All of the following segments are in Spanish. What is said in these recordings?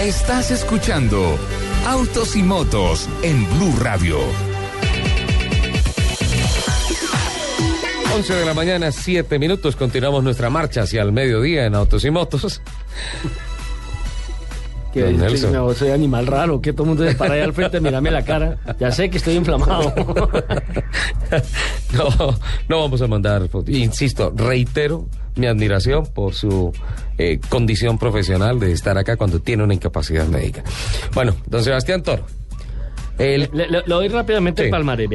Estás escuchando Autos y Motos en Blue Radio. 11 de la mañana, 7 minutos. Continuamos nuestra marcha hacia el mediodía en Autos y Motos. Que Nelson. no, soy animal raro, que todo el mundo se para allá al frente, mírame la cara. Ya sé que estoy inflamado. No, no vamos a mandar fotos. Insisto, reitero mi admiración por su eh, condición profesional de estar acá cuando tiene una incapacidad médica. Bueno, don Sebastián Toro. El, le, le- le doy rápidamente Sí.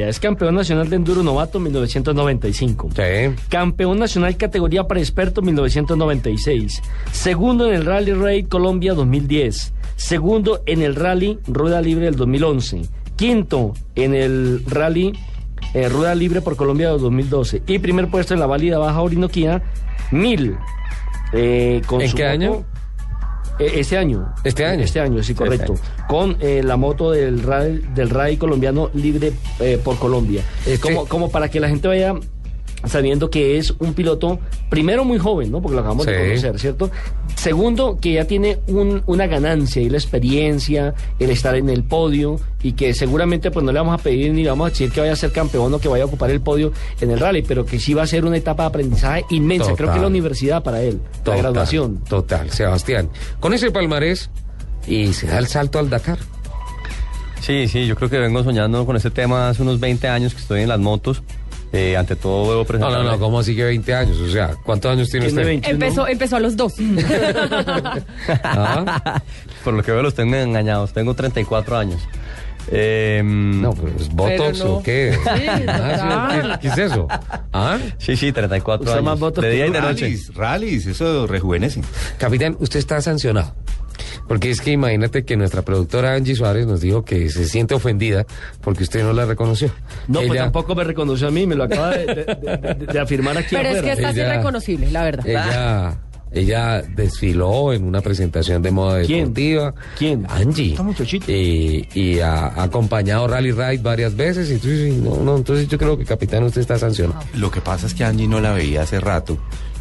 Es campeón nacional de enduro novato 1995. Sí. Campeón nacional categoría para experto 1996. Segundo en el Rally Raid Colombia 2010. Segundo en el Rally Rueda Libre del 2011. Quinto en el Rally eh, Rueda Libre por Colombia del 2012. Y primer puesto en la válida Baja Orinoquía 1000. eh, con ¿En su qué moto- año? Este año. ¿Este año? Este año, sí, Sí, correcto. este Con eh, la moto del RAI, del RAI colombiano libre eh, por Colombia. Este- Como, como para que la gente vaya sabiendo que es un piloto, primero muy joven, ¿no? Porque lo acabamos de conocer, ¿cierto? Segundo, que ya tiene un- una ganancia y la experiencia, el estar en el podio y que seguramente pues no le vamos a pedir ni le vamos a decir que vaya a ser campeón o que vaya a ocupar el podio en el rally, pero que sí va a ser una etapa de aprendizaje inmensa. Creo que es la universidad para él, la graduación. Total, Sebastián. Con ese palmarés y se da el salto al Dakar. Sí, sí, yo creo que vengo soñando con este tema hace unos 20 años que estoy en las motos. Eh, ante todo debo No, presentar. no, no, ¿cómo así que 20 años? O sea, ¿cuántos años tiene Tiene usted? 21. Empezó, empezó a los dos. Ah, Por lo que veo los tengo engañados. Tengo 34 años. Eh, No, pues Botox Pero no. o qué? Sí, Ah, ¿qué, qué es eso? ¿Ah? Sí, sí, 34 Usa más años. votos de que día y de noche. Rallies, rallies, eso rejuvenece. Capitán, usted está sancionado. Porque es que imagínate que nuestra productora Angie Suárez nos dijo que se siente ofendida porque usted no la reconoció. No, pues Ella- tampoco me reconoció a mí, me lo acaba de, de- de- de- de afirmar aquí Pero es que estás Ella- irreconocible, la verdad. Ella, ella desfiló en una presentación de moda ¿Quién? deportiva. ¿Quién? Angie. Esta muchachita. Y, y ha, ha acompañado Rally Ride varias veces. Y no, no, entonces yo creo que, capitán, usted está sancionado. Lo que pasa es que Angie no la veía hace rato,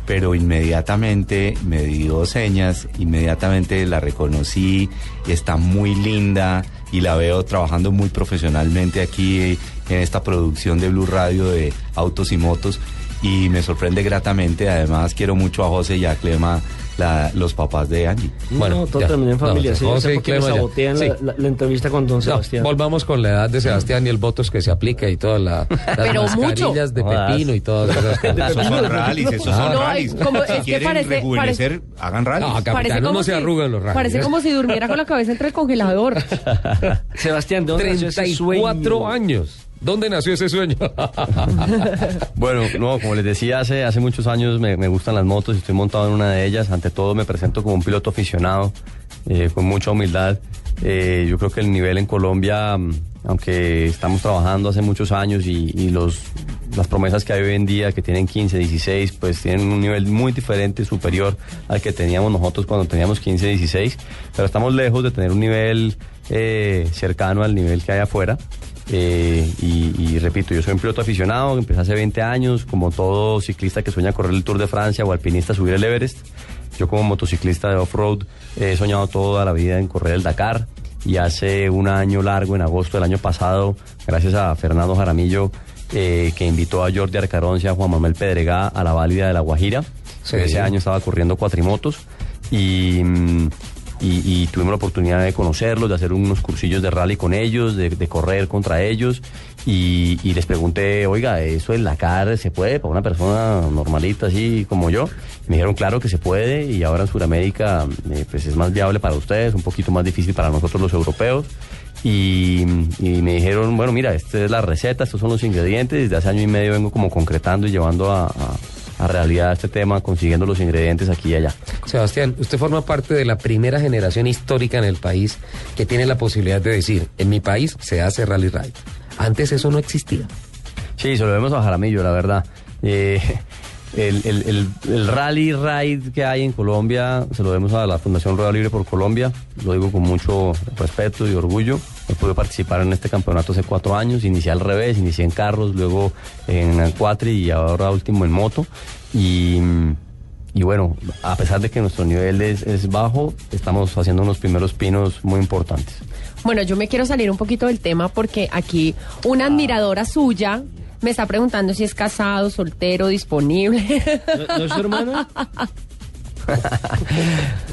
pero inmediatamente me dio señas, inmediatamente la reconocí, está muy linda y la veo trabajando muy profesionalmente aquí en esta producción de Blue Radio de Autos y Motos y me sorprende gratamente, además quiero mucho a José y a Clema, la- los papás de Angie. no, todo ya. terminó en No, familia. sí, José no sé me Clema sabotean Sí. la, la- entrevista con don No, Sebastián. volvamos con la edad de Sebastián y el votos que se aplica y todas la- las Pero mascarillas de Jodas. pepino y todas esas cosas. Esos son rallies, esos son No, rallies. como- si es quieren parece- rejuvenecer, hagan rallies. No, capitán, Parece como uno se si- arruga en los rallies. Parece como si durmiera con la cabeza entre el congelador. Sebastián, ¿de dónde nació ese 34 sueño? años. ¿Dónde nació ese sueño? Bueno, no, como les decía, hace, hace muchos años me, me gustan las motos y estoy montado en una de ellas. Ante todo me presento como un piloto aficionado, eh, con mucha humildad. Eh, yo creo que el nivel en Colombia, mm, aunque estamos trabajando hace muchos años y, los, las promesas que hay hoy en día, que tienen 15, 16, pues tienen un nivel muy diferente, superior al que teníamos nosotros cuando teníamos 15, 16, pero estamos lejos de tener un nivel eh, cercano al nivel que hay afuera. Eh, y, y repito, yo soy un piloto aficionado, empecé hace 20 años, como todo ciclista que sueña correr el Tour de Francia o alpinista subir el Everest. Yo como motociclista de off-road he soñado toda la vida en correr el Dakar y hace un año largo, en agosto del año pasado, gracias a Fernando Jaramillo, eh, que invitó a Jordi Arcarón y a Juan Manuel Pedregá a la válida de La Guajira. Sí. Ese año estaba corriendo cuatrimotos y... mm, y, tuvimos la oportunidad de conocerlos, de hacer unos cursillos de rally con ellos, de, correr contra ellos. Y, les pregunté, oiga, ¿eso en la cara se puede para una persona normalita así como yo? Me dijeron, claro que se puede y ahora en Sudamérica eh, pues es más viable para ustedes, un poquito más difícil para nosotros los europeos. Y, me dijeron, bueno, mira, esta es la receta, estos son los ingredientes. Desde hace año y medio vengo como concretando y llevando a- a realidad este tema consiguiendo los ingredientes aquí y allá. Sebastián, usted forma parte de la primera generación histórica en el país que tiene la posibilidad de decir, en mi país se hace rally ride. Antes eso no existía. Sí, se lo vemos a Jaramillo, la verdad. Eh, el, el- el- el rally ride que hay en Colombia se lo debemos a la Fundación Rueda Libre por Colombia. Lo digo con mucho respeto y orgullo. Podido participar en este campeonato hace cuatro años. Inicié al revés, inicié en carros, luego en cuatri y ahora último en moto. Y, y bueno, a pesar de que nuestro nivel es, es bajo, estamos haciendo unos primeros pinos muy importantes. Bueno, yo me quiero salir un poquito del tema porque aquí una admiradora suya me está preguntando si es casado, soltero, disponible. ¿No, no es su hermana?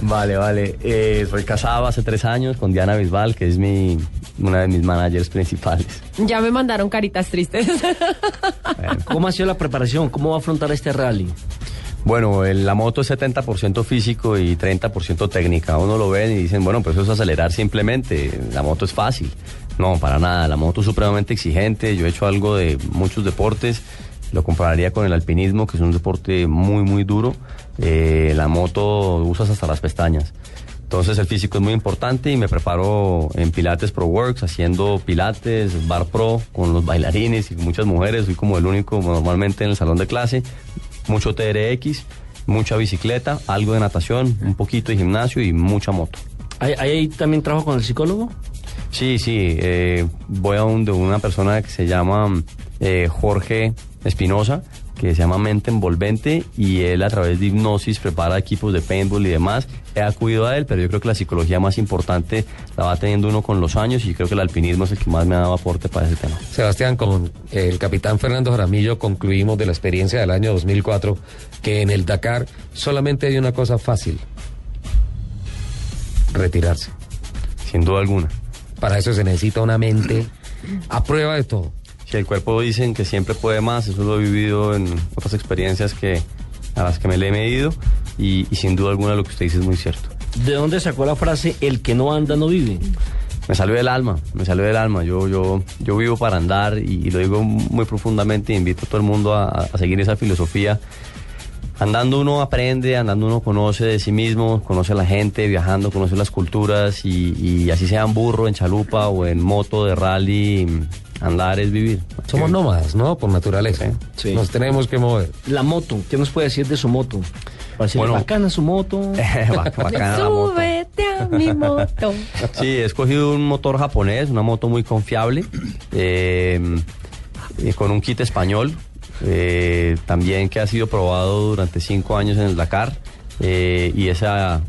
Vale, vale. Eh, soy casado hace tres años con Diana Bisbal, que es mi, una de mis managers principales. ya me mandaron caritas tristes. ¿Cómo ha sido la preparación? ¿Cómo va a afrontar este rally? Bueno, el- la moto es 70% físico y 30% técnica. Uno lo ven y dicen, bueno, pues eso es acelerar simplemente. La moto es fácil. No, para nada. La moto es supremamente exigente. Yo he hecho algo de muchos deportes. Lo compararía con el alpinismo, que es un deporte muy, muy duro. Eh, la moto usas hasta las pestañas. Entonces el físico es muy importante y me preparo en Pilates Pro Works, haciendo Pilates, Bar Pro, con los bailarines y muchas mujeres. Soy como el único normalmente en el salón de clase. Mucho TRX, mucha bicicleta, algo de natación, un poquito de gimnasio y mucha moto. ¿Ahí, ahí también trabajo con el psicólogo? Sí, sí, eh, voy a un, de una persona que se llama eh, Jorge Espinosa, que se llama Mente Envolvente, y él a través de hipnosis prepara equipos de paintball y demás. He acudido a él, pero yo creo que la psicología más importante la va teniendo uno con los años y creo que el alpinismo es el que más me ha dado aporte para ese tema. Sebastián, con el capitán Fernando Jaramillo concluimos de la experiencia del año 2004 que en el Dakar solamente hay una cosa fácil, retirarse. Sin duda alguna. Para eso se necesita una mente a prueba de todo. Si el cuerpo dicen que siempre puede más, eso lo he vivido en otras experiencias que a las que me le he medido y, y sin duda alguna lo que usted dice es muy cierto. ¿De dónde sacó la frase el que no anda no vive? Me salió del alma, me salió del alma. Yo, yo, yo vivo para andar y, y lo digo muy profundamente. Invito a todo el mundo a, a seguir esa filosofía. Andando uno aprende, andando uno conoce de sí mismo, conoce a la gente, viajando, conoce las culturas y, y así sea en burro, en chalupa o en moto de rally, andar es vivir. Somos nómadas, ¿no? Por naturaleza. Sí. Nos tenemos que mover. La moto, ¿qué nos puede decir de su moto? Bueno. bacana su moto. Bac- bacana la moto. Súbete a mi moto. Sí, he escogido un motor japonés, una moto muy confiable, eh, eh, con un kit español, eh, también que ha sido probado durante cinco años en el Dakar, eh, y esa,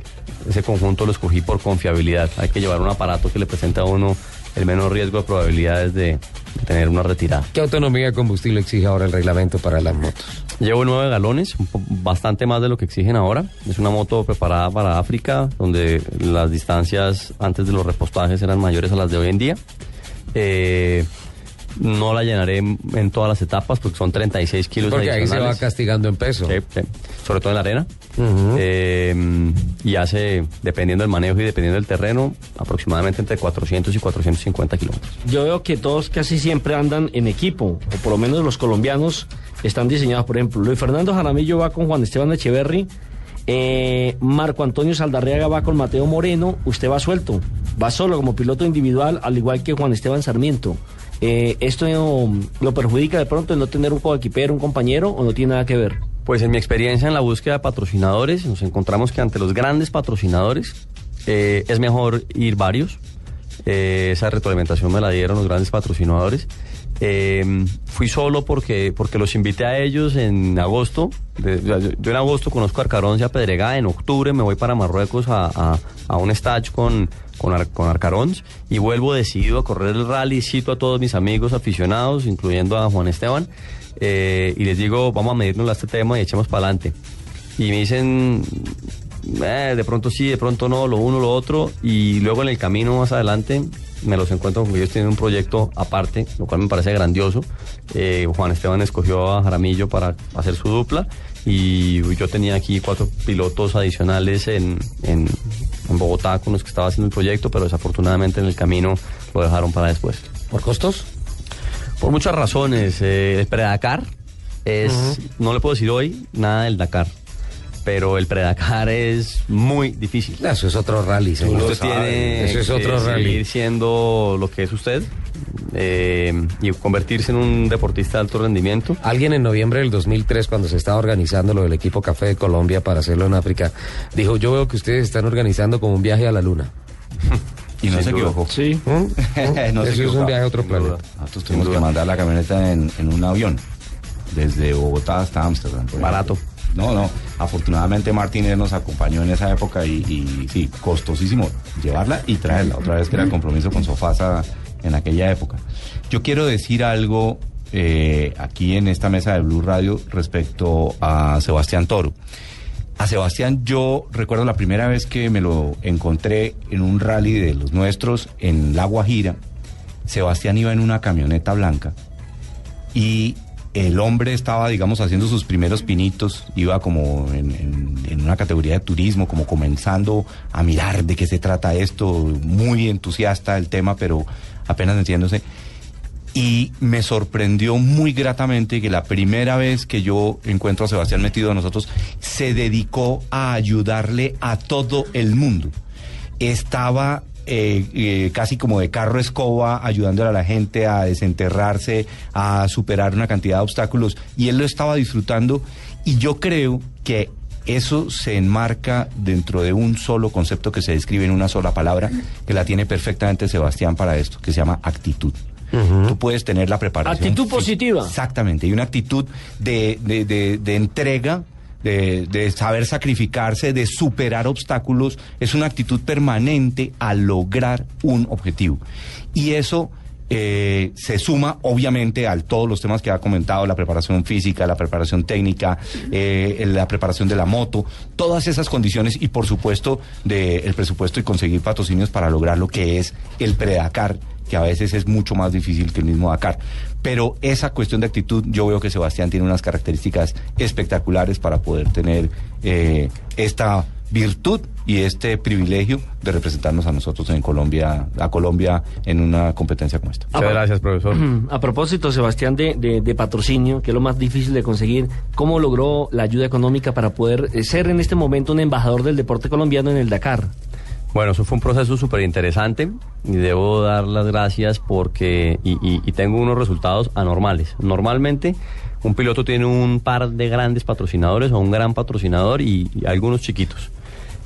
ese conjunto lo escogí por confiabilidad. Hay que llevar un aparato que le presenta a uno el menor riesgo de probabilidades de, de tener una retirada. ¿Qué autonomía de combustible exige ahora el reglamento para las motos? Llevo nueve galones, bastante más de lo que exigen ahora. Es una moto preparada para África, donde las distancias antes de los repostajes eran mayores a las de hoy en día. Eh, no la llenaré en, todas las etapas porque son 36 kilos Porque ahí se va adicionales. castigando en peso. Sí, sí. Sobre todo en la arena. Eh, y hace, dependiendo del manejo y dependiendo del terreno, aproximadamente entre 400 y 450 kilómetros. Yo veo que todos casi siempre andan en equipo, o por lo menos los colombianos están diseñados. Por ejemplo, Luis Fernando Jaramillo va con Juan Esteban Echeverry, eh, Marco Antonio Saldarriaga va con Mateo Moreno, usted va suelto, va solo como piloto individual, al igual que Juan Esteban Sarmiento. Eh, ¿Esto lo perjudica de pronto el no tener un coequipero, un compañero, o no tiene nada que ver? Pues en mi experiencia en la búsqueda de patrocinadores, nos encontramos que ante los grandes patrocinadores eh, es mejor ir varios. Eh, esa retroalimentación me la dieron los grandes patrocinadores. Fui solo porque, porque los invité a ellos en agosto. Yo, en agosto conozco a Arcarón y a Pedregá. En octubre me voy para Marruecos a, a- a un stage con, con, Ar- con Arcarons y vuelvo decidido a correr el rally. Cito a todos mis amigos aficionados, incluyendo a Juan Esteban, eh, y les digo, vamos a medirnos a este tema y echemos para adelante. Y me dicen, eh, de pronto sí, de pronto no, lo uno, lo otro, y luego en el camino más adelante me los encuentro con que ellos tienen un proyecto aparte, lo cual me parece grandioso. Eh, Juan Esteban escogió a Jaramillo para hacer su dupla y yo tenía aquí cuatro pilotos adicionales en, en Bogotá con los que estaba haciendo el proyecto, pero desafortunadamente en el camino lo dejaron para después. ¿Por costos? Por muchas razones. Eh, el Predakar es, no le puedo decir hoy nada del Dakar, pero el pre-Dakar es muy difícil. Eso es otro rally. Usted tiene Eso es que otro rally. seguir siendo lo que es usted eh, y convertirse en un deportista de alto rendimiento. Alguien en noviembre del 2003, cuando se estaba organizando lo del equipo Café de Colombia para hacerlo en África, dijo, yo veo que ustedes están organizando como un viaje a la luna. Y no Sin se duda. equivocó. Sí. No se Eso es un viaje a otro Sin duda. planeta. Nosotros tuvimos que mandar la camioneta en, en un avión, desde Bogotá hasta Ámsterdam. Barato. ejemplo. No, no. Afortunadamente Martínez nos acompañó en esa época y, sí, costosísimo llevarla y traerla. Otra vez que era el compromiso con Sofasa en aquella época. Yo quiero decir algo eh, aquí en esta mesa de Blue Radio respecto a Sebastián Toro. A Sebastián yo recuerdo la primera vez que me lo encontré en un rally de los nuestros en La Guajira. Sebastián iba en una camioneta blanca y el hombre estaba, digamos, haciendo sus primeros pinitos, iba como en, una categoría de turismo, como comenzando a mirar de qué se trata esto, muy entusiasta del tema, pero apenas entiéndose. Y me sorprendió muy gratamente que la primera vez que yo encuentro a Sebastián metido a nosotros, se dedicó a ayudarle a todo el mundo. Estaba eh, eh, casi como de carro escoba, ayudándole a la gente a desenterrarse, a superar una cantidad de obstáculos, y él lo estaba disfrutando, y yo creo que eso se enmarca dentro de un solo concepto que se describe en una sola palabra, que la tiene perfectamente Sebastián para esto, que se llama actitud. Tú puedes tener la preparación. Actitud positiva. Exactamente, y una actitud de, de- de- de entrega, de, de saber sacrificarse, de superar obstáculos, es una actitud permanente a lograr un objetivo. Y eso eh, se suma, obviamente, a todos los temas que ha comentado, la preparación física, la preparación técnica, eh, la preparación de la moto, todas esas condiciones y, por supuesto, del presupuesto y conseguir patrocinios para lograr lo que es el pre-Dakar que a veces es mucho más difícil que el mismo Dakar. Pero esa cuestión de actitud, yo veo que Sebastián tiene unas características espectaculares para poder tener eh, esta virtud y este privilegio de representarnos a nosotros en Colombia, a Colombia en una competencia como esta. Muchas gracias, profesor. A propósito, Sebastián, de, de- de patrocinio, que es lo más difícil de conseguir, ¿cómo logró la ayuda económica para poder eh, ser en este momento un embajador del deporte colombiano en el Dakar? Bueno, eso fue un proceso súper interesante y debo dar las gracias porque y, y- tengo unos resultados anormales. Normalmente un piloto tiene un par de grandes patrocinadores o un gran patrocinador y, y algunos chiquitos.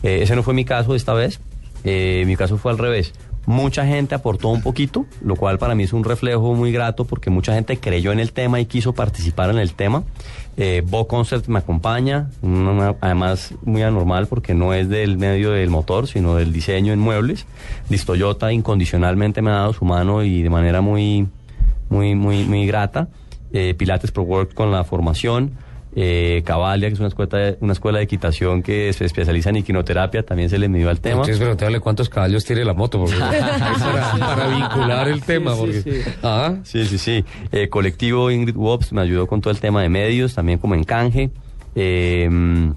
Eh, ese no fue mi caso esta vez. Eh, mi caso fue al revés. Mucha gente aportó un poquito, lo cual para mí es un reflejo muy grato porque mucha gente creyó en el tema y quiso participar en el tema. Eh, Bo Concert me acompaña, además muy anormal porque no es del medio del motor, sino del diseño en muebles. Distoyota incondicionalmente me ha dado su mano y de manera muy, muy, muy, muy grata. Eh, Pilates Pro Work con la formación. Eh, Cavalia, que es una escuela, de, una escuela de equitación que se especializa en equinoterapia, también se le midió al tema. Entonces preguntarle cuántos caballos tiene la moto, porque, para, para vincular el tema. sí, porque, sí. Ah, Sí, sí, sí. Eh, colectivo Ingrid Wobbs me ayudó con todo el tema de medios, también como en canje. Eh, mm,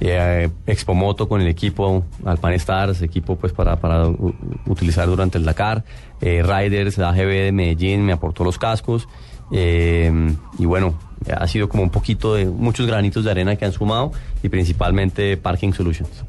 eh, Expomoto con el equipo Alpan Stars, equipo pues para, para u- utilizar durante el Dakar. Eh, Riders, AGB de Medellín me aportó los cascos. Eh, y bueno, ha sido como un poquito de muchos granitos de arena que han sumado y principalmente Parking Solutions.